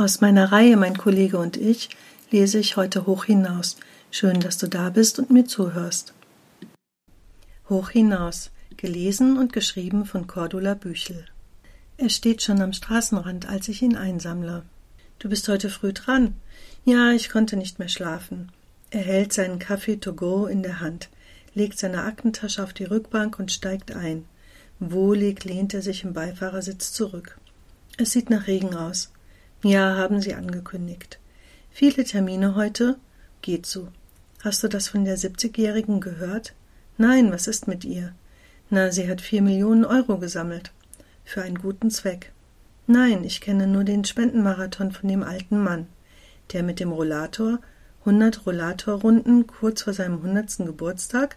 Aus meiner Reihe Mein Kollege und ich lese ich heute Hoch hinaus. Schön, dass du da bist und mir zuhörst. Hoch hinaus, gelesen und geschrieben von Cordula Büchel. Er steht schon am Straßenrand, als ich ihn einsammle. Du bist heute früh dran. Ja, ich konnte nicht mehr schlafen. Er hält seinen Kaffee to go in der Hand, legt seine Aktentasche auf die Rückbank und steigt ein. Wohlig lehnt er sich im Beifahrersitz zurück. Es sieht nach Regen aus. Ja, haben Sie angekündigt. Viele Termine heute? Geht so. Hast du das von der 70-Jährigen gehört? Nein, was ist mit ihr? Na, sie hat vier Millionen Euro gesammelt. Für einen guten Zweck. Nein, ich kenne nur den Spendenmarathon von dem alten Mann. Der mit dem Rollator, hundert Rollatorrunden kurz vor seinem hundertsten Geburtstag,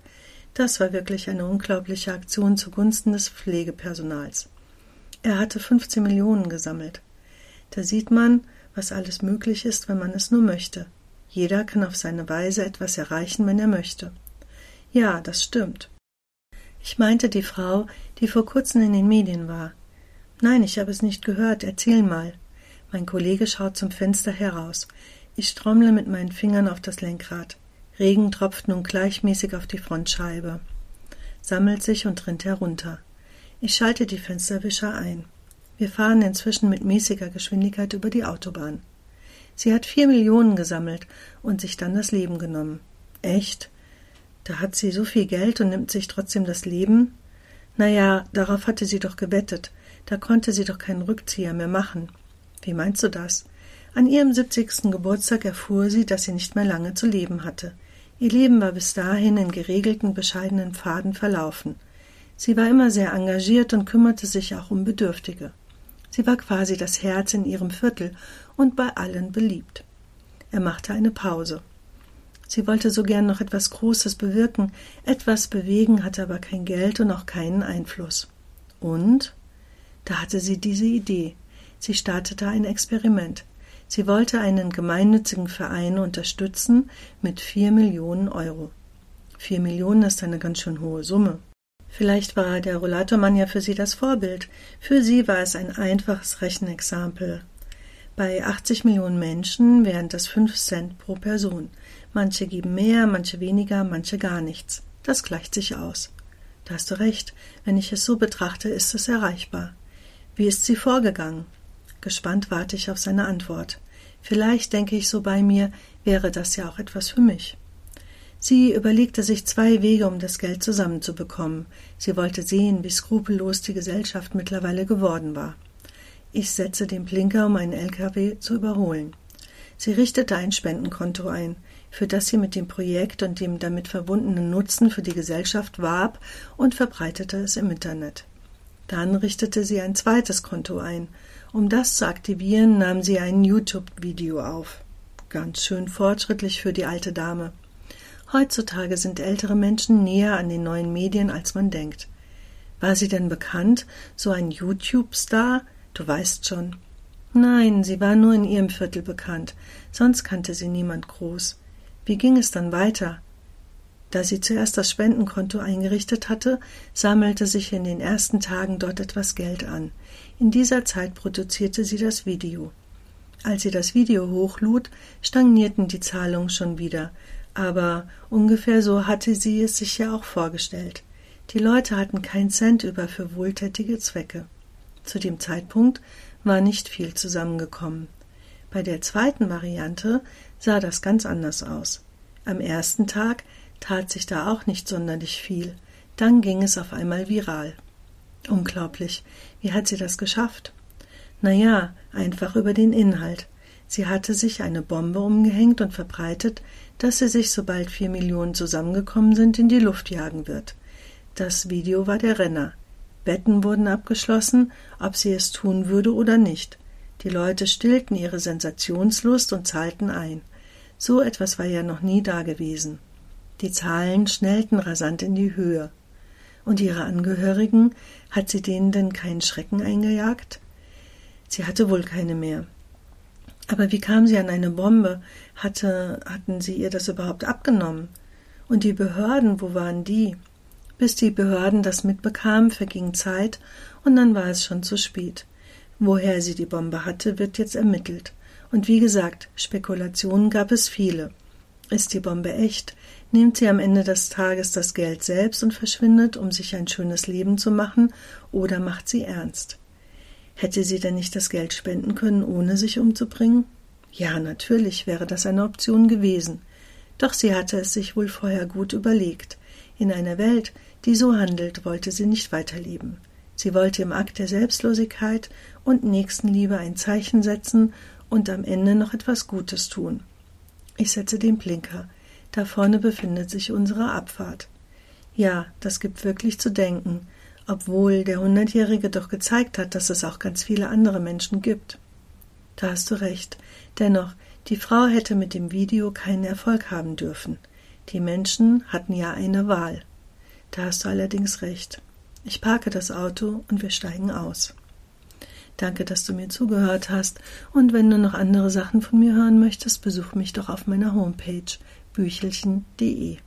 das war wirklich eine unglaubliche Aktion zugunsten des Pflegepersonals. Er hatte 15 Millionen gesammelt. Da sieht man, was alles möglich ist, wenn man es nur möchte. Jeder kann auf seine Weise etwas erreichen, wenn er möchte. Ja, das stimmt. Ich meinte die Frau, die vor kurzem in den Medien war. Nein, ich habe es nicht gehört. Erzähl mal. Mein Kollege schaut zum Fenster heraus. Ich trommle mit meinen Fingern auf das Lenkrad. Regen tropft nun gleichmäßig auf die Frontscheibe, sammelt sich und rinnt herunter. Ich schalte die Fensterwischer ein. Wir fahren inzwischen mit mäßiger Geschwindigkeit über die Autobahn. Sie hat vier Millionen gesammelt und sich dann das Leben genommen. Echt? Da hat sie so viel Geld und nimmt sich trotzdem das Leben? Na ja, darauf hatte sie doch gewettet. Da konnte sie doch keinen Rückzieher mehr machen. Wie meinst du das? An ihrem siebzigsten Geburtstag erfuhr sie, dass sie nicht mehr lange zu leben hatte. Ihr Leben war bis dahin in geregelten, bescheidenen Pfaden verlaufen. Sie war immer sehr engagiert und kümmerte sich auch um Bedürftige. Sie war quasi das Herz in ihrem Viertel und bei allen beliebt. Er machte eine Pause. Sie wollte so gern noch etwas Großes bewirken, etwas bewegen, hatte aber kein Geld und auch keinen Einfluss. Und? Da hatte sie diese Idee. Sie startete ein Experiment. Sie wollte einen gemeinnützigen Verein unterstützen mit vier Millionen Euro. Vier Millionen ist eine ganz schön hohe Summe. Vielleicht war der Rollatormann ja für sie das Vorbild. Für sie war es ein einfaches Rechenexempel. Bei 80 Millionen Menschen wären das 5 Cent pro Person. Manche geben mehr, manche weniger, manche gar nichts. Das gleicht sich aus. Da hast du recht. Wenn ich es so betrachte, ist es erreichbar. Wie ist sie vorgegangen? Gespannt warte ich auf seine Antwort. Vielleicht denke ich so bei mir, wäre das ja auch etwas für mich. Sie überlegte sich zwei Wege, um das Geld zusammenzubekommen. Sie wollte sehen, wie skrupellos die Gesellschaft mittlerweile geworden war. Ich setzte den Blinker, um einen LKW zu überholen. Sie richtete ein Spendenkonto ein, für das sie mit dem Projekt und dem damit verbundenen Nutzen für die Gesellschaft warb und verbreitete es im Internet. Dann richtete sie ein zweites Konto ein. Um das zu aktivieren, nahm sie ein YouTube-Video auf. Ganz schön fortschrittlich für die alte Dame. Heutzutage sind ältere Menschen näher an den neuen Medien, als man denkt. War sie denn bekannt, so ein YouTube-Star? Du weißt schon. Nein, sie war nur in ihrem Viertel bekannt, sonst kannte sie niemand groß. Wie ging es dann weiter? Da sie zuerst das Spendenkonto eingerichtet hatte, sammelte sich in den ersten Tagen dort etwas Geld an. In dieser Zeit produzierte sie das Video. Als sie das Video hochlud, stagnierten die Zahlungen schon wieder, aber ungefähr so hatte sie es sich ja auch vorgestellt. Die Leute hatten kein Cent über für wohltätige Zwecke. Zu dem Zeitpunkt war nicht viel zusammengekommen. Bei der zweiten Variante sah das ganz anders aus. Am ersten Tag tat sich da auch nicht sonderlich viel. Dann ging es auf einmal viral. Unglaublich. Wie hat sie das geschafft? Na ja, einfach über den Inhalt. Sie hatte sich eine Bombe umgehängt und verbreitet, dass sie sich, sobald vier Millionen zusammengekommen sind, in die Luft jagen wird. Das Video war der Renner. Wetten wurden abgeschlossen, ob sie es tun würde oder nicht. Die Leute stillten ihre Sensationslust und zahlten ein. So etwas war ja noch nie dagewesen. Die Zahlen schnellten rasant in die Höhe. Und ihre Angehörigen, hat sie denen denn keinen Schrecken eingejagt? Sie hatte wohl keine mehr. Aber wie kam sie an eine Bombe? Hatte, hatten sie ihr das überhaupt abgenommen? Und die Behörden, wo waren die? Bis die Behörden das mitbekamen, verging Zeit, und dann war es schon zu spät. Woher sie die Bombe hatte, wird jetzt ermittelt. Und wie gesagt, Spekulationen gab es viele. Ist die Bombe echt? Nimmt sie am Ende des Tages das Geld selbst und verschwindet, um sich ein schönes Leben zu machen, oder macht sie ernst? Hätte sie denn nicht das Geld spenden können, ohne sich umzubringen? Ja, natürlich wäre das eine Option gewesen. Doch sie hatte es sich wohl vorher gut überlegt. In einer Welt, die so handelt, wollte sie nicht weiterleben. Sie wollte im Akt der Selbstlosigkeit und Nächstenliebe ein Zeichen setzen und am Ende noch etwas Gutes tun. Ich setze den Blinker. Da vorne befindet sich unsere Abfahrt. Ja, das gibt wirklich zu denken, obwohl der Hundertjährige doch gezeigt hat, dass es auch ganz viele andere Menschen gibt. Da hast du recht. Dennoch, die Frau hätte mit dem Video keinen Erfolg haben dürfen. Die Menschen hatten ja eine Wahl. Da hast du allerdings recht. Ich parke das Auto und wir steigen aus. Danke, dass du mir zugehört hast, und wenn du noch andere Sachen von mir hören möchtest, besuch mich doch auf meiner Homepage büchelchen.de.